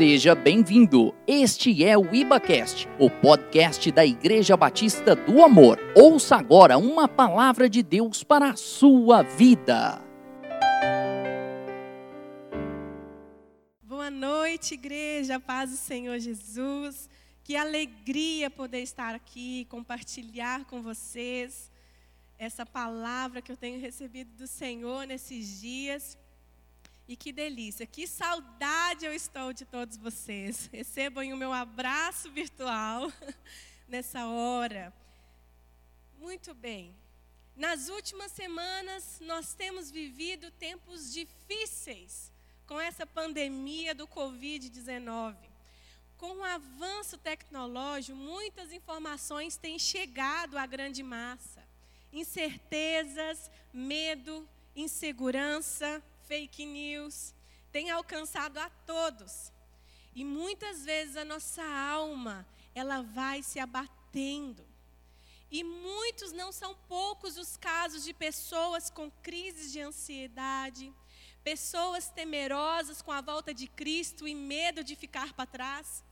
Seja bem-vindo. Este é o IbaCast, o podcast da Igreja Batista do Amor. Ouça agora uma palavra de Deus para a sua vida. Boa noite, igreja, paz do Senhor Jesus. Que alegria poder estar aqui, compartilhar com vocês essa palavra que eu tenho recebido do Senhor nesses dias. E que delícia, que saudade eu estou de todos vocês. Recebam o meu abraço virtual nessa hora. Muito bem. Nas últimas semanas, nós temos vivido tempos difíceis com essa pandemia do Covid-19. Com o avanço tecnológico, muitas informações têm chegado à grande massa. Incertezas, medo, insegurança, fake news, tem alcançado a todos. E muitas vezes a nossa alma, ela vai se abatendo. E muitos, não são poucos os casos de pessoas com crises de ansiedade, pessoas temerosas com a volta de Cristo e medo de ficar para trás,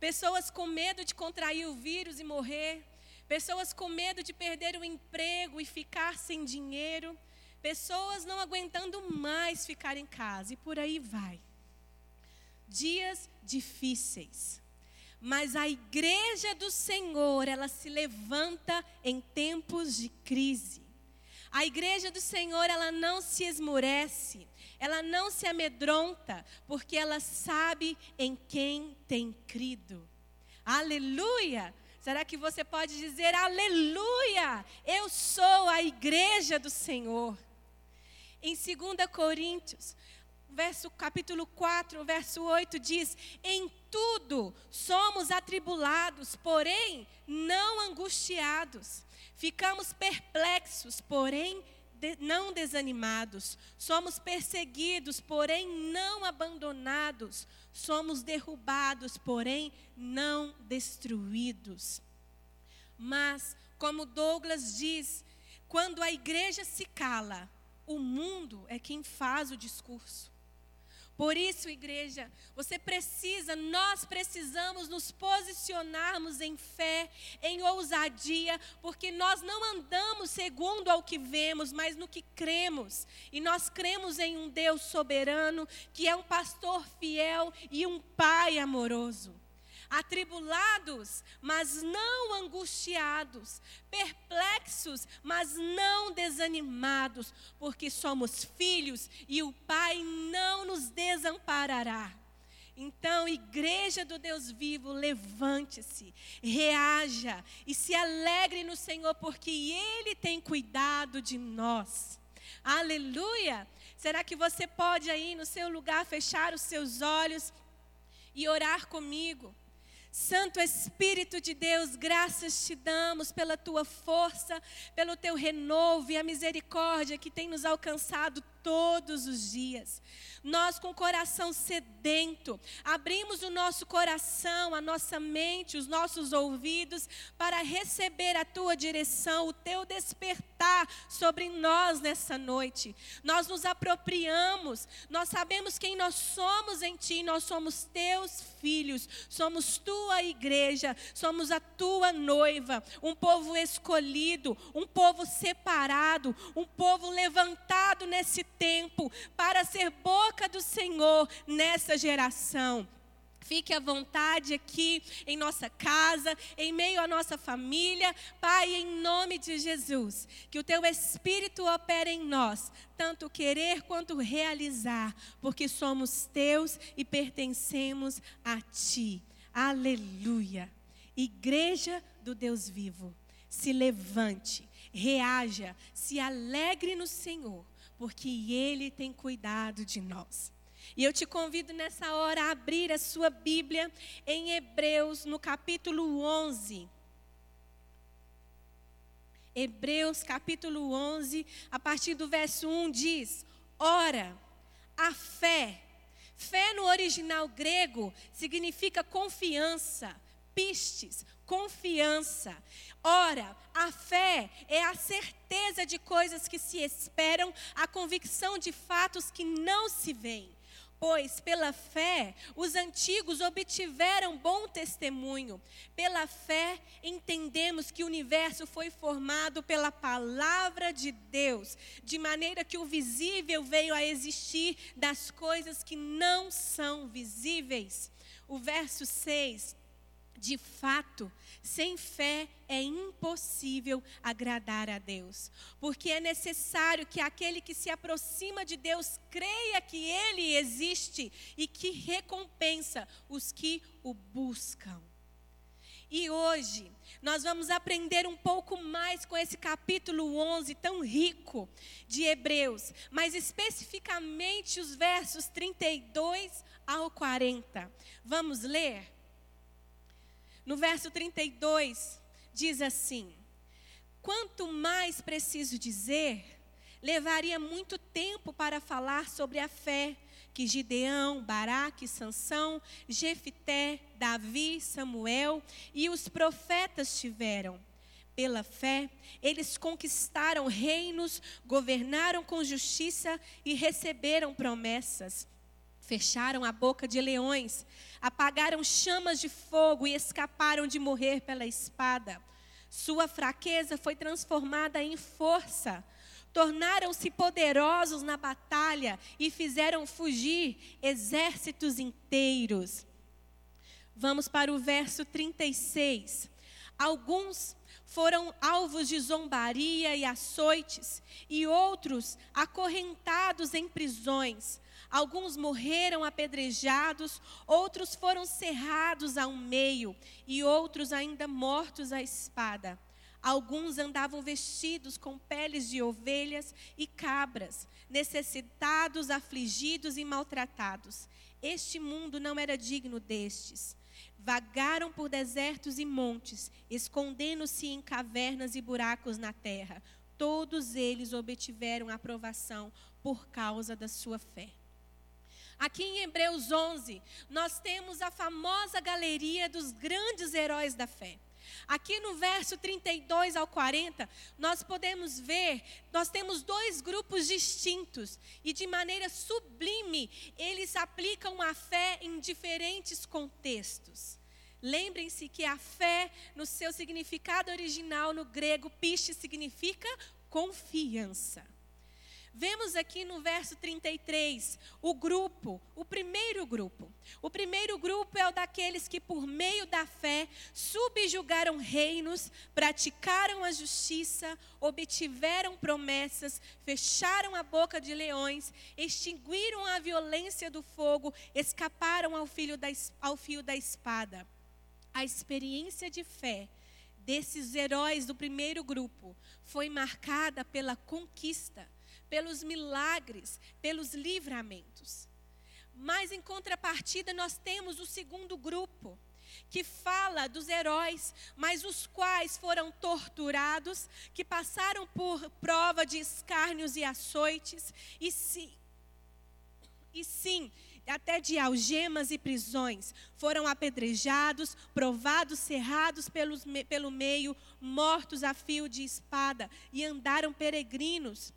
pessoas com medo de contrair o vírus e morrer, pessoas com medo de perder o emprego e ficar sem dinheiro, Pessoas não aguentando mais ficar em casa e por aí vai. Dias difíceis. Mas a igreja do Senhor, ela se levanta em tempos de crise. A igreja do Senhor, ela não se esmurece, ela não se amedronta, porque ela sabe em quem tem crido. Aleluia! Será que você pode dizer aleluia? Eu sou a igreja do Senhor. Em 2 Coríntios, verso capítulo 4, verso 8 diz: "Em tudo somos atribulados, porém não angustiados. Ficamos perplexos, porém de, não desanimados. Somos perseguidos, porém não abandonados. Somos derrubados, porém não destruídos." Mas, como Douglas diz, quando a igreja se cala, o mundo é quem faz o discurso. Por isso, igreja, você precisa, nós precisamos nos posicionarmos em fé, em ousadia, porque nós não andamos segundo ao que vemos, mas no que cremos. E nós cremos em um Deus soberano, que é um pastor fiel e um pai amoroso atribulados, mas não angustiados, perplexos, mas não desanimados, porque somos filhos e o Pai não nos desamparará. Então, igreja do Deus vivo, levante-se, reaja e se alegre no Senhor, porque Ele tem cuidado de nós. Aleluia! Será que você pode aí no seu lugar fechar os seus olhos e orar comigo? Santo Espírito de Deus, graças te damos pela tua força, pelo teu renovo e a misericórdia que tem nos alcançado todos os dias. Nós, com o coração sedento, abrimos o nosso coração, a nossa mente, os nossos ouvidos, para receber a tua direção, o teu despertar sobre nós nessa noite. Nós nos apropriamos, nós sabemos quem nós somos em ti, nós somos teus filhos, somos tua igreja, somos a tua noiva, um povo escolhido, um povo separado, um povo levantado nesse tempo para ser boca do Senhor nessa geração. Fique à vontade aqui em nossa casa, em meio à nossa família. Pai, em nome de Jesus, que o teu Espírito opere em nós, tanto querer quanto realizar, porque somos teus e pertencemos a ti. Aleluia. Igreja do Deus vivo, se levante, reaja, se alegre no Senhor porque Ele tem cuidado de nós. E eu te convido nessa hora a abrir a sua Bíblia em Hebreus, no capítulo 11. Hebreus, capítulo 11, a partir do verso 1 diz: Ora, a fé. Fé no original grego significa confiança, pistes, confiança. Ora, a fé é a certeza de coisas que se esperam, a convicção de fatos que não se veem. Pois pela fé os antigos obtiveram bom testemunho. Pela fé entendemos que o universo foi formado pela palavra de Deus, de maneira que o visível veio a existir das coisas que não são visíveis. O verso 6 de fato, sem fé é impossível agradar a Deus, porque é necessário que aquele que se aproxima de Deus creia que Ele existe e que recompensa os que o buscam. E hoje nós vamos aprender um pouco mais com esse capítulo 11 tão rico de Hebreus, mas especificamente os versos 32 ao 40. Vamos ler? No verso 32, diz assim: Quanto mais preciso dizer, levaria muito tempo para falar sobre a fé que Gideão, Baraque, Sansão, Jefité, Davi, Samuel e os profetas tiveram. Pela fé, eles conquistaram reinos, governaram com justiça e receberam promessas. Fecharam a boca de leões, apagaram chamas de fogo e escaparam de morrer pela espada. Sua fraqueza foi transformada em força. Tornaram-se poderosos na batalha e fizeram fugir exércitos inteiros. Vamos para o verso 36. Alguns foram alvos de zombaria e açoites, e outros acorrentados em prisões. Alguns morreram apedrejados, outros foram cerrados ao meio, e outros ainda mortos à espada. Alguns andavam vestidos com peles de ovelhas e cabras, necessitados, afligidos e maltratados. Este mundo não era digno destes. Vagaram por desertos e montes, escondendo-se em cavernas e buracos na terra. Todos eles obtiveram aprovação por causa da sua fé. Aqui em Hebreus 11, nós temos a famosa galeria dos grandes heróis da fé. Aqui no verso 32 ao 40, nós podemos ver, nós temos dois grupos distintos e de maneira sublime, eles aplicam a fé em diferentes contextos. Lembrem-se que a fé, no seu significado original no grego, piste significa confiança. Vemos aqui no verso 33 o grupo, o primeiro grupo. O primeiro grupo é o daqueles que, por meio da fé, subjugaram reinos, praticaram a justiça, obtiveram promessas, fecharam a boca de leões, extinguiram a violência do fogo, escaparam ao, da, ao fio da espada. A experiência de fé desses heróis do primeiro grupo foi marcada pela conquista pelos milagres, pelos livramentos. Mas em contrapartida, nós temos o segundo grupo, que fala dos heróis, mas os quais foram torturados, que passaram por prova de escárnios e açoites, e sim, e sim, até de algemas e prisões, foram apedrejados, provados, cerrados pelos, pelo meio, mortos a fio de espada, e andaram peregrinos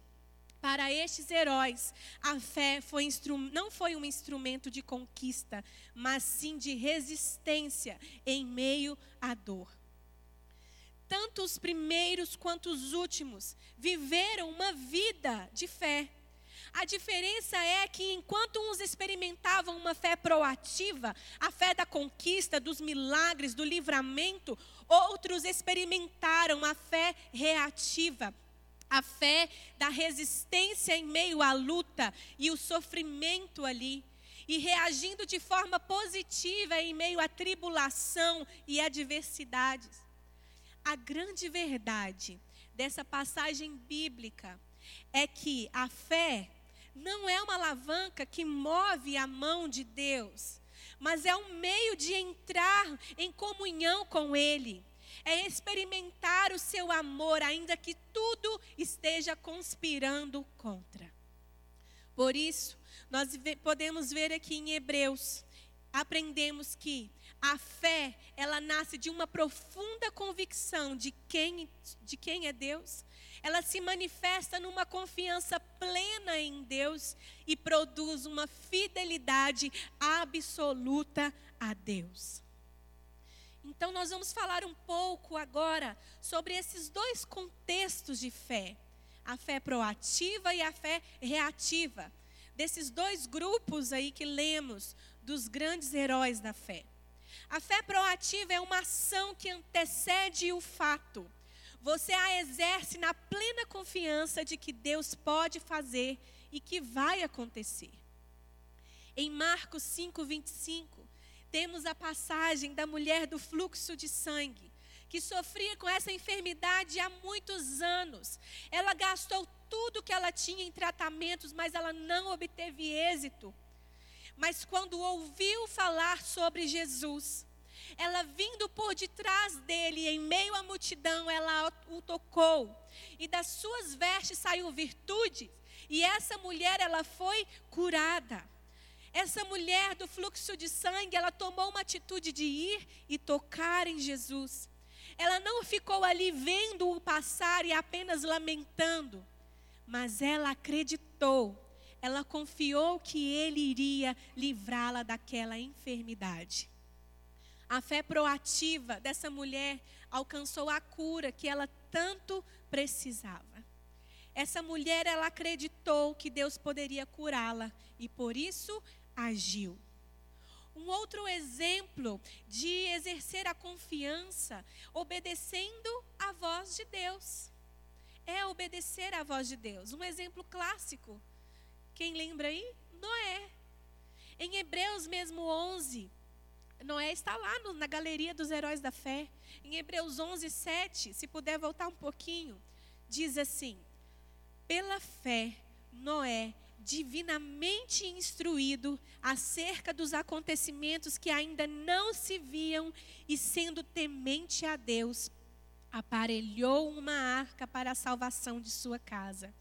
para estes heróis, a fé foi não foi um instrumento de conquista, mas sim de resistência em meio à dor. Tanto os primeiros quanto os últimos viveram uma vida de fé. A diferença é que enquanto uns experimentavam uma fé proativa, a fé da conquista, dos milagres, do livramento, outros experimentaram a fé reativa, a fé da resistência em meio à luta e o sofrimento ali, e reagindo de forma positiva em meio à tribulação e adversidades. A grande verdade dessa passagem bíblica é que a fé não é uma alavanca que move a mão de Deus, mas é um meio de entrar em comunhão com Ele é experimentar o seu amor, ainda que tudo esteja conspirando contra. Por isso, nós podemos ver aqui em Hebreus, aprendemos que a fé, ela nasce de uma profunda convicção de quem, de quem é Deus. ela se manifesta numa confiança plena em Deus e produz uma fidelidade absoluta a Deus. Então, nós vamos falar um pouco agora sobre esses dois contextos de fé: a fé proativa e a fé reativa. Desses dois grupos aí que lemos, dos grandes heróis da fé. A fé proativa é uma ação que antecede o fato. Você a exerce na plena confiança de que Deus pode fazer e que vai acontecer. Em Marcos 5, 25, temos a passagem da mulher do fluxo de sangue, que sofria com essa enfermidade há muitos anos. Ela gastou tudo que ela tinha em tratamentos, mas ela não obteve êxito. Mas quando ouviu falar sobre Jesus, ela vindo por detrás dele, em meio à multidão, ela o tocou. E das suas vestes saiu virtude. E essa mulher, ela foi curada. Essa mulher do fluxo de sangue, ela tomou uma atitude de ir e tocar em Jesus. Ela não ficou ali vendo-o passar e apenas lamentando, mas ela acreditou, ela confiou que ele iria livrá-la daquela enfermidade. A fé proativa dessa mulher alcançou a cura que ela tanto precisava. Essa mulher, ela acreditou que Deus poderia curá-la e por isso agiu. Um outro exemplo de exercer a confiança obedecendo a voz de Deus. É obedecer à voz de Deus. Um exemplo clássico. Quem lembra aí? Noé. Em Hebreus mesmo 11, Noé está lá no, na galeria dos heróis da fé. Em Hebreus 11, 7, se puder voltar um pouquinho, diz assim: Pela fé, Noé, divinamente instruído acerca dos acontecimentos que ainda não se viam e sendo temente a Deus, aparelhou uma arca para a salvação de sua casa,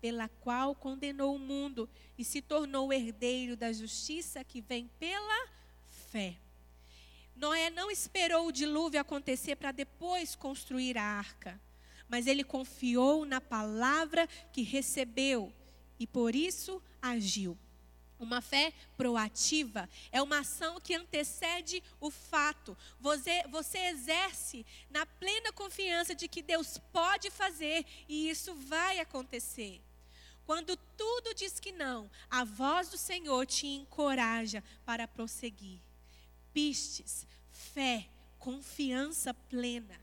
pela qual condenou o mundo e se tornou herdeiro da justiça que vem pela fé. Noé não esperou o dilúvio acontecer para depois construir a arca, mas ele confiou na palavra que recebeu e por isso agiu. Uma fé proativa é uma ação que antecede o fato. Você, você exerce na plena confiança de que Deus pode fazer e isso vai acontecer. Quando tudo diz que não, a voz do Senhor te encoraja para prosseguir pistes, fé, confiança plena.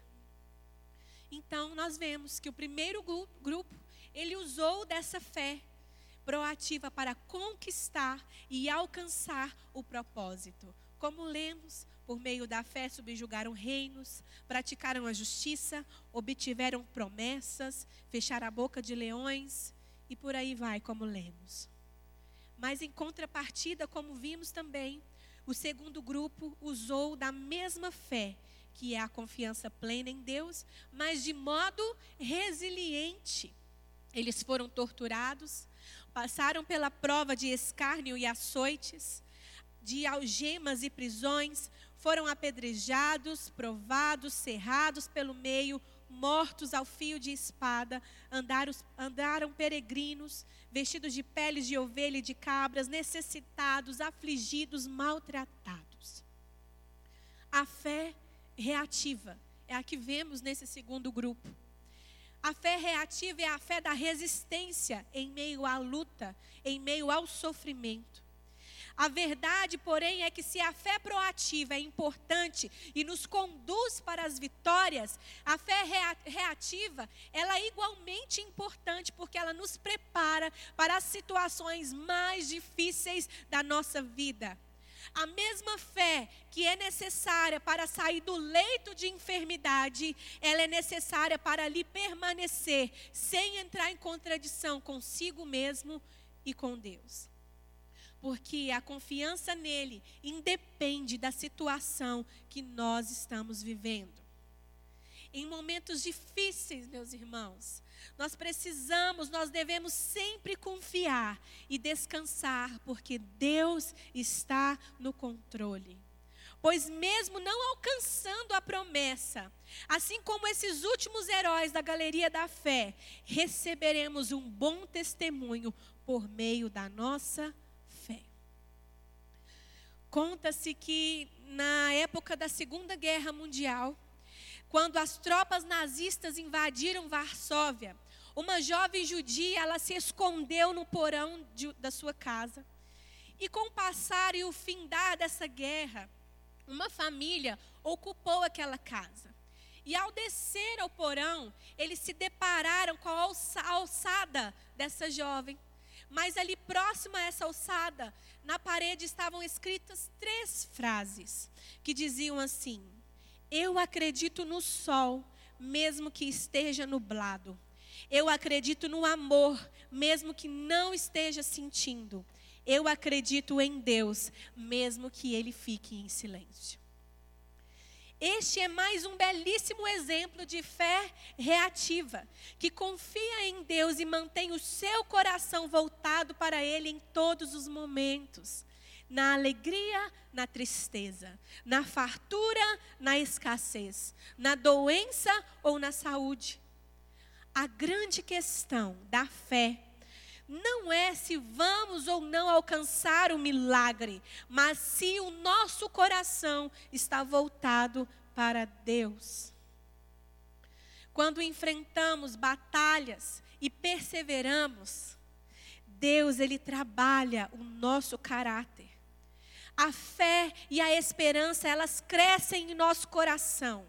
Então, nós vemos que o primeiro grupo, ele usou dessa fé proativa para conquistar e alcançar o propósito. Como lemos, por meio da fé subjugaram reinos, praticaram a justiça, obtiveram promessas, fecharam a boca de leões e por aí vai, como lemos. Mas em contrapartida, como vimos também, o segundo grupo usou da mesma fé, que é a confiança plena em Deus, mas de modo resiliente. Eles foram torturados, passaram pela prova de escárnio e açoites, de algemas e prisões, foram apedrejados, provados, cerrados pelo meio, mortos ao fio de espada, andaram, andaram peregrinos, vestidos de peles de ovelha e de cabras, necessitados, afligidos, maltratados. A fé reativa é a que vemos nesse segundo grupo. A fé reativa é a fé da resistência em meio à luta, em meio ao sofrimento. A verdade, porém, é que se a fé proativa é importante e nos conduz para as vitórias, a fé reativa, ela é igualmente importante porque ela nos prepara para as situações mais difíceis da nossa vida. A mesma fé que é necessária para sair do leito de enfermidade, ela é necessária para ali permanecer, sem entrar em contradição consigo mesmo e com Deus porque a confiança nele independe da situação que nós estamos vivendo. Em momentos difíceis, meus irmãos, nós precisamos, nós devemos sempre confiar e descansar, porque Deus está no controle. pois mesmo não alcançando a promessa, assim como esses últimos heróis da galeria da fé, receberemos um bom testemunho por meio da nossa fé. Conta-se que na época da Segunda Guerra Mundial, quando as tropas nazistas invadiram Varsóvia, uma jovem judia, ela se escondeu no porão de, da sua casa. E com o passar e o findar dessa guerra, uma família ocupou aquela casa. E ao descer ao porão, eles se depararam com a alçada dessa jovem. Mas ali próximo a essa alçada, na parede estavam escritas três frases que diziam assim: Eu acredito no sol, mesmo que esteja nublado. Eu acredito no amor, mesmo que não esteja sentindo. Eu acredito em Deus, mesmo que ele fique em silêncio. Este é mais um belíssimo exemplo de fé reativa, que confia em Deus e mantém o seu coração voltado para Ele em todos os momentos. Na alegria, na tristeza, na fartura, na escassez, na doença ou na saúde. A grande questão da fé não é se vamos ou não alcançar o milagre, mas se o nosso coração está voltado para Deus. Quando enfrentamos batalhas e perseveramos, Deus ele trabalha o nosso caráter. A fé e a esperança, elas crescem em nosso coração.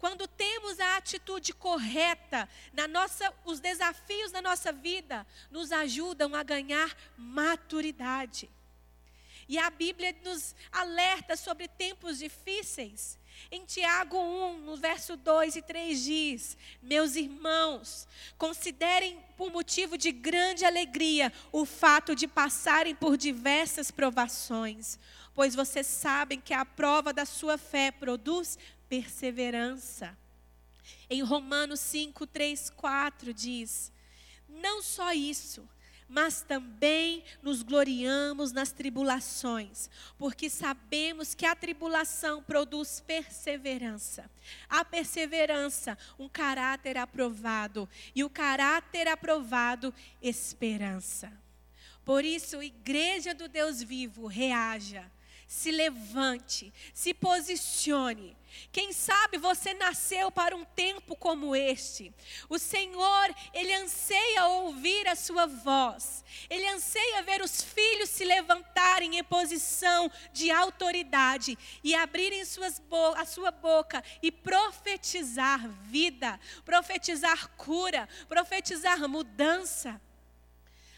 Quando temos a atitude correta, na nossa, os desafios da nossa vida nos ajudam a ganhar maturidade. E a Bíblia nos alerta sobre tempos difíceis. Em Tiago 1, no verso 2 e 3 diz: Meus irmãos, considerem por motivo de grande alegria o fato de passarem por diversas provações, pois vocês sabem que a prova da sua fé produz perseverança. Em Romanos 5, 3, 4 diz: Não só isso, mas também nos gloriamos nas tribulações, porque sabemos que a tribulação produz perseverança. A perseverança, um caráter aprovado, e o caráter aprovado, esperança. Por isso, igreja do Deus vivo, reaja se levante, se posicione. Quem sabe você nasceu para um tempo como este. O Senhor, Ele anseia ouvir a sua voz. Ele anseia ver os filhos se levantarem em posição de autoridade e abrirem suas a sua boca e profetizar vida, profetizar cura, profetizar mudança.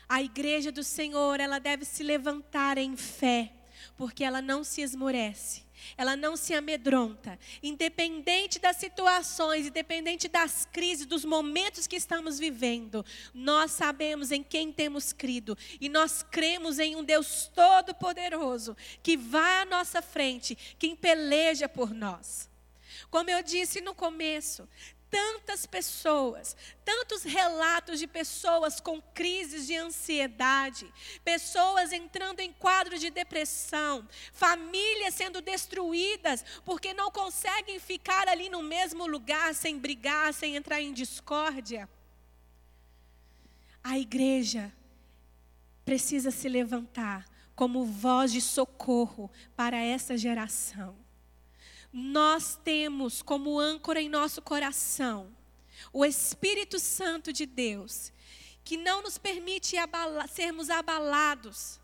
A igreja do Senhor, ela deve se levantar em fé porque ela não se esmorece, ela não se amedronta, independente das situações, independente das crises, dos momentos que estamos vivendo, nós sabemos em quem temos crido e nós cremos em um Deus todo-poderoso que vai à nossa frente, quem peleja por nós. Como eu disse no começo, tantas pessoas, tantos relatos de pessoas com crises de ansiedade, pessoas entrando em quadros de depressão, famílias sendo destruídas porque não conseguem ficar ali no mesmo lugar sem brigar, sem entrar em discórdia. A igreja precisa se levantar como voz de socorro para essa geração nós temos como âncora em nosso coração o Espírito Santo de Deus, que não nos permite abala sermos abalados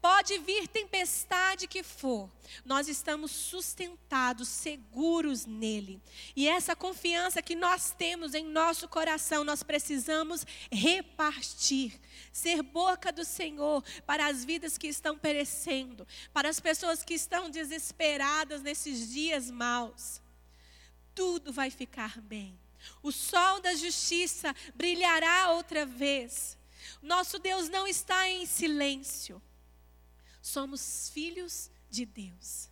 Pode vir tempestade que for, nós estamos sustentados, seguros nele. E essa confiança que nós temos em nosso coração, nós precisamos repartir, ser boca do Senhor para as vidas que estão perecendo, para as pessoas que estão desesperadas nesses dias maus. Tudo vai ficar bem. O sol da justiça brilhará outra vez. Nosso Deus não está em silêncio somos filhos de Deus.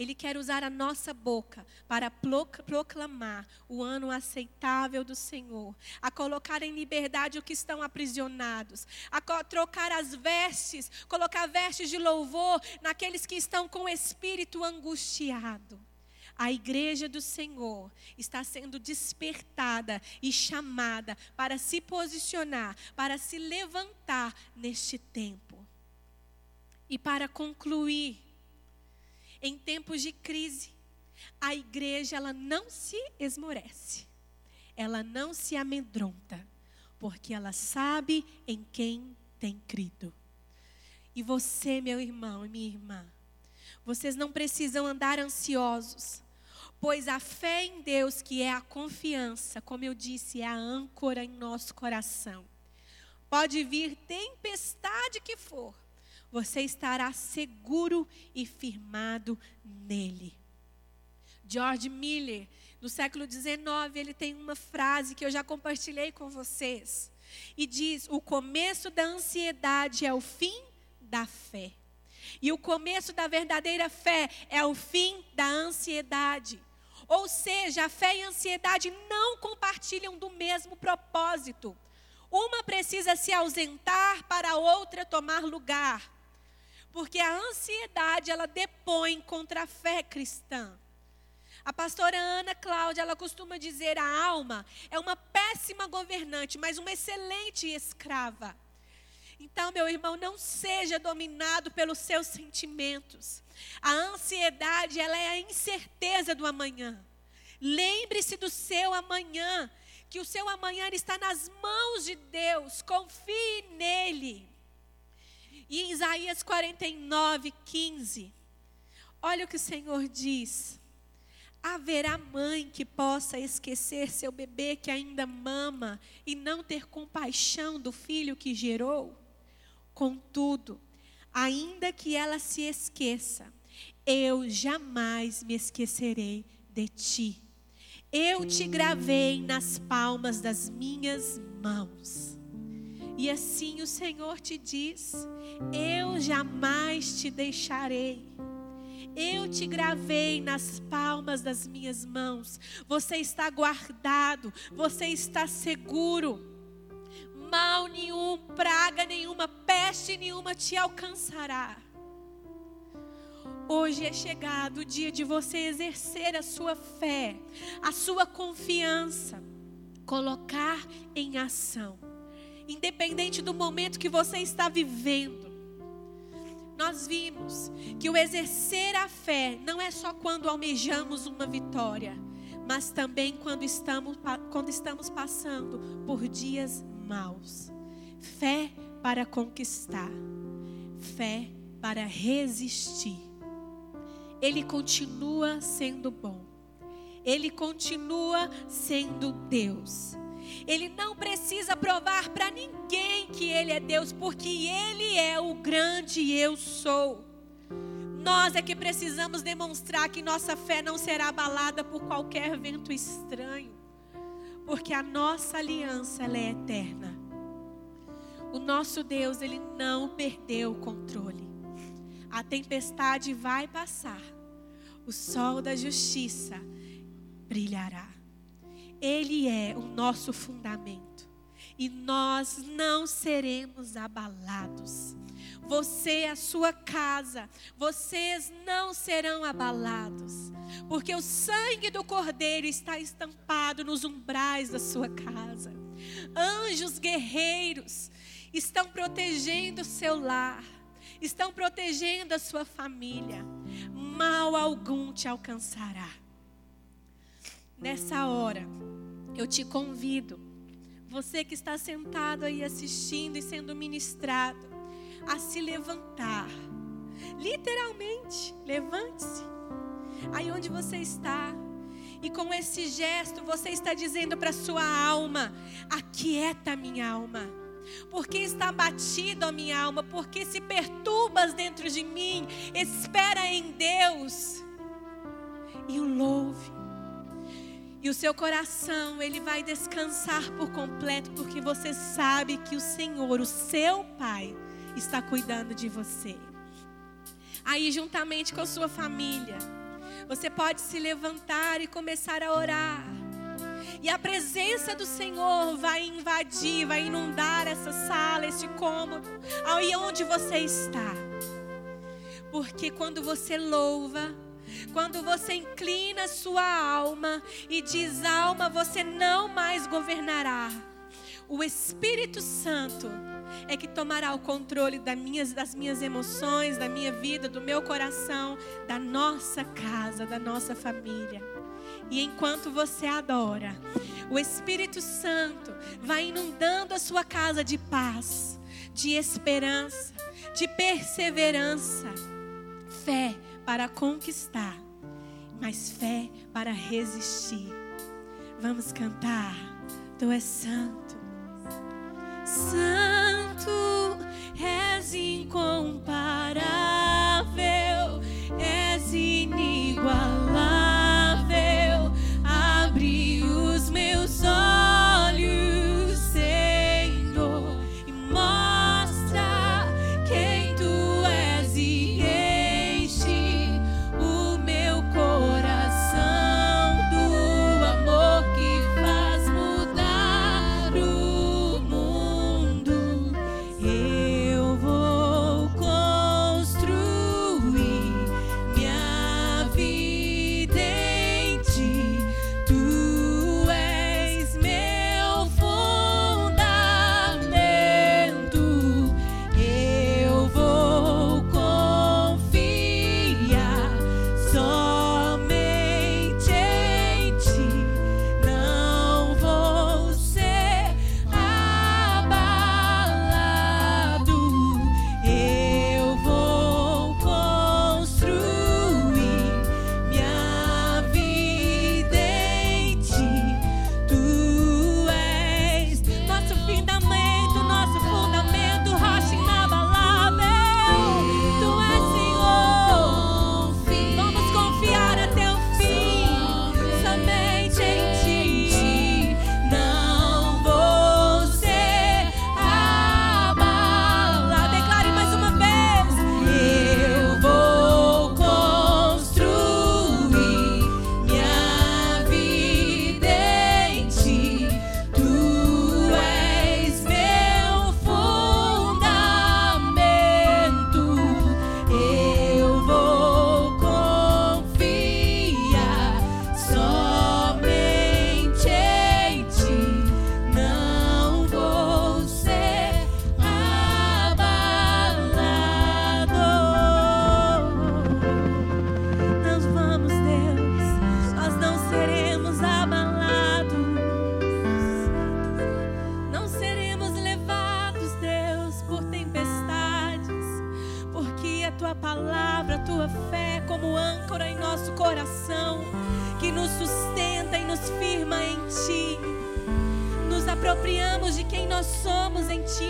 Ele quer usar a nossa boca para proclamar o ano aceitável do Senhor, a colocar em liberdade o que estão aprisionados, a trocar as vestes, colocar vestes de louvor naqueles que estão com o espírito angustiado. A igreja do Senhor está sendo despertada e chamada para se posicionar, para se levantar neste tempo. E para concluir, em tempos de crise, a igreja ela não se esmorece, ela não se amedronta, porque ela sabe em quem tem crido. E você, meu irmão e minha irmã, vocês não precisam andar ansiosos, pois a fé em Deus, que é a confiança, como eu disse, é a âncora em nosso coração. Pode vir tempestade que for, você estará seguro e firmado nele. George Miller, no século XIX, ele tem uma frase que eu já compartilhei com vocês. E diz: O começo da ansiedade é o fim da fé. E o começo da verdadeira fé é o fim da ansiedade. Ou seja, a fé e a ansiedade não compartilham do mesmo propósito. Uma precisa se ausentar para a outra tomar lugar. Porque a ansiedade, ela depõe contra a fé cristã. A pastora Ana Cláudia, ela costuma dizer: a alma é uma péssima governante, mas uma excelente escrava. Então, meu irmão, não seja dominado pelos seus sentimentos. A ansiedade, ela é a incerteza do amanhã. Lembre-se do seu amanhã, que o seu amanhã está nas mãos de Deus. Confie nele. E em Isaías 49, 15, olha o que o Senhor diz. Haverá mãe que possa esquecer seu bebê que ainda mama e não ter compaixão do filho que gerou? Contudo, ainda que ela se esqueça, eu jamais me esquecerei de ti. Eu te gravei nas palmas das minhas mãos. E assim o Senhor te diz: Eu jamais te deixarei. Eu te gravei nas palmas das minhas mãos. Você está guardado, você está seguro. Mal nenhum, praga nenhuma, peste nenhuma te alcançará. Hoje é chegado o dia de você exercer a sua fé, a sua confiança, colocar em ação independente do momento que você está vivendo. Nós vimos que o exercer a fé não é só quando almejamos uma vitória, mas também quando estamos, quando estamos passando por dias maus. Fé para conquistar, fé para resistir. Ele continua sendo bom, ele continua sendo Deus. Ele não precisa provar para ninguém que ele é Deus, porque ele é o grande eu sou. Nós é que precisamos demonstrar que nossa fé não será abalada por qualquer vento estranho, porque a nossa aliança é eterna. O nosso Deus, ele não perdeu o controle. A tempestade vai passar. O sol da justiça brilhará. Ele é o nosso fundamento. E nós não seremos abalados. Você, a sua casa, vocês não serão abalados, porque o sangue do Cordeiro está estampado nos umbrais da sua casa. Anjos guerreiros estão protegendo o seu lar, estão protegendo a sua família. Mal algum te alcançará. Nessa hora, eu te convido, você que está sentado aí assistindo e sendo ministrado, a se levantar. Literalmente, levante-se. Aí onde você está. E com esse gesto você está dizendo para sua alma: aquieta minha alma. Porque está batido a minha alma, porque se perturbas dentro de mim, espera em Deus e o louve. E o seu coração, ele vai descansar por completo, porque você sabe que o Senhor, o seu Pai, está cuidando de você. Aí, juntamente com a sua família, Você pode se levantar e começar a orar. E a presença do Senhor vai invadir, vai inundar essa sala, esse cômodo, aí onde você está. Porque quando você louva, quando você inclina sua alma e diz: alma, você não mais governará. O Espírito Santo é que tomará o controle das minhas, das minhas emoções, da minha vida, do meu coração, da nossa casa, da nossa família. E enquanto você adora, o Espírito Santo vai inundando a sua casa de paz, de esperança, de perseverança, fé para conquistar, mas fé para resistir. Vamos cantar. Tu és santo, santo, és incomparável, és inigualável.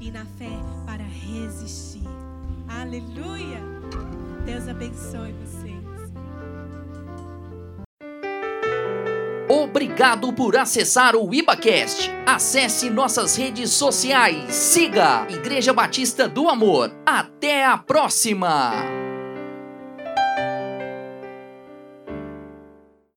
e na fé para resistir. Aleluia! Deus abençoe vocês. Obrigado por acessar o IbaCast. Acesse nossas redes sociais. Siga Igreja Batista do Amor. Até a próxima!